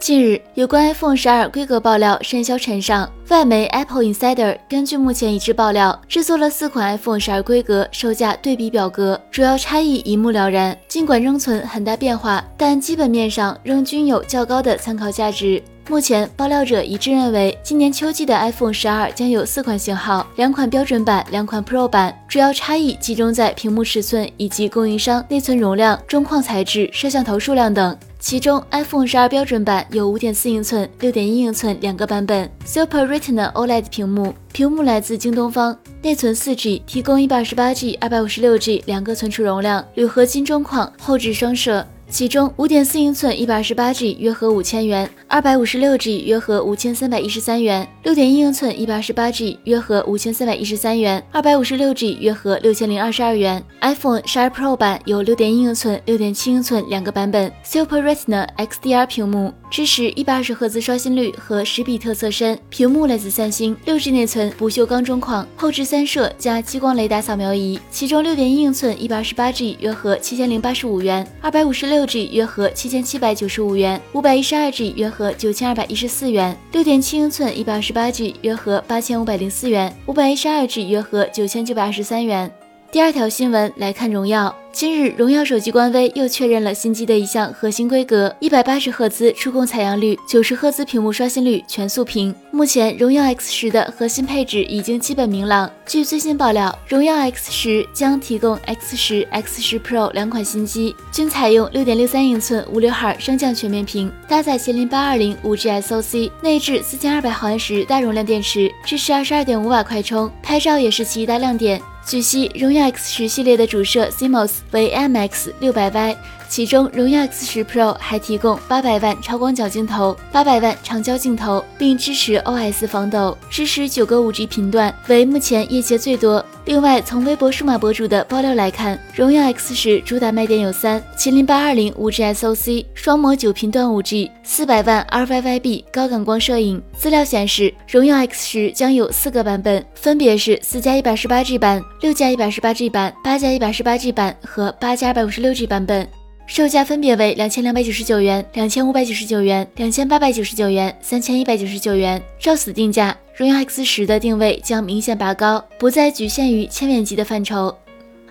近日，有关 iPhone 十二规格爆料甚嚣尘上。外媒 Apple Insider 根据目前已知爆料，制作了四款 iPhone 十二规格售价对比表格，主要差异一目了然。尽管仍存很大变化，但基本面上仍均有较高的参考价值。目前，爆料者一致认为，今年秋季的 iPhone 十二将有四款型号，两款标准版，两款 Pro 版，主要差异集中在屏幕尺寸以及供应商内存容量、中框材质、摄像头数量等。其中，iPhone 十二标准版有五点四英寸、六点一英寸两个版本，Super Retina OLED 屏幕，屏幕来自京东方，内存四 G，提供一百二十八 G、二百五十六 G 两个存储容量，铝合金中框，后置双摄。其中五点四英寸一百二十八 G 约合五千元，二百五十六 G 约合五千三百一十三元，六点一英寸一百二十八 G 约合五千三百一十三元，二百五十六 G 约合六千零二十二元。iPhone 十二 Pro 版有六点一英寸、六点七英寸两个版本，Super Retina XDR 屏幕，支持一百二十赫兹刷新率和十比特色深，屏幕来自三星，六 G 内存，不锈钢中框，后置三摄加激光雷达扫描仪。其中六点一英寸一百二十八 G 约合七千零八十五元，二百五十六。六 G 约合七千七百九十五元，五百一十二 G 约合九千二百一十四元，六点七英寸一百二十八 G 约合八千五百零四元，五百一十二 G 约合九千九百二十三元。第二条新闻来看荣耀。今日，荣耀手机官微又确认了新机的一项核心规格：一百八十赫兹触控采样率，九十赫兹屏幕刷新率，全速屏。目前，荣耀 X 十的核心配置已经基本明朗。据最新爆料，荣耀 X 十将提供 X 十、X 十 Pro 两款新机，均采用六点六三英寸无刘海升降全面屏，搭载麒麟八二零五 G SoC，内置四千二百毫安时大容量电池，支持二十二点五瓦快充，拍照也是其一大亮点。据悉，荣耀 X 十系列的主摄 CMOS 为 MX 六百 Y，。其中，荣耀 X 十 Pro 还提供八百万超广角镜头、八百万长焦镜头，并支持 OS 防抖，支持九个五 G 频段，为目前业界最多。另外，从微博数码博主的爆料来看，荣耀 X 十主打卖点有三：麒麟八二零五 G SoC、双模九频段五 G、四百万 RYYB 高感光摄影。资料显示，荣耀 X 十将有四个版本，分别是四加一百十八 G 版、六加一百十八 G 版、八加一百十八 G 版和八加二百五十六 G 版本。售价分别为两千两百九十九元、两千五百九十九元、两千八百九十九元、三千一百九十九元。照此定价，荣耀 X 十的定位将明显拔高，不再局限于千元级的范畴。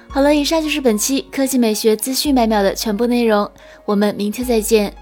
好了，以上就是本期科技美学资讯百秒的全部内容，我们明天再见。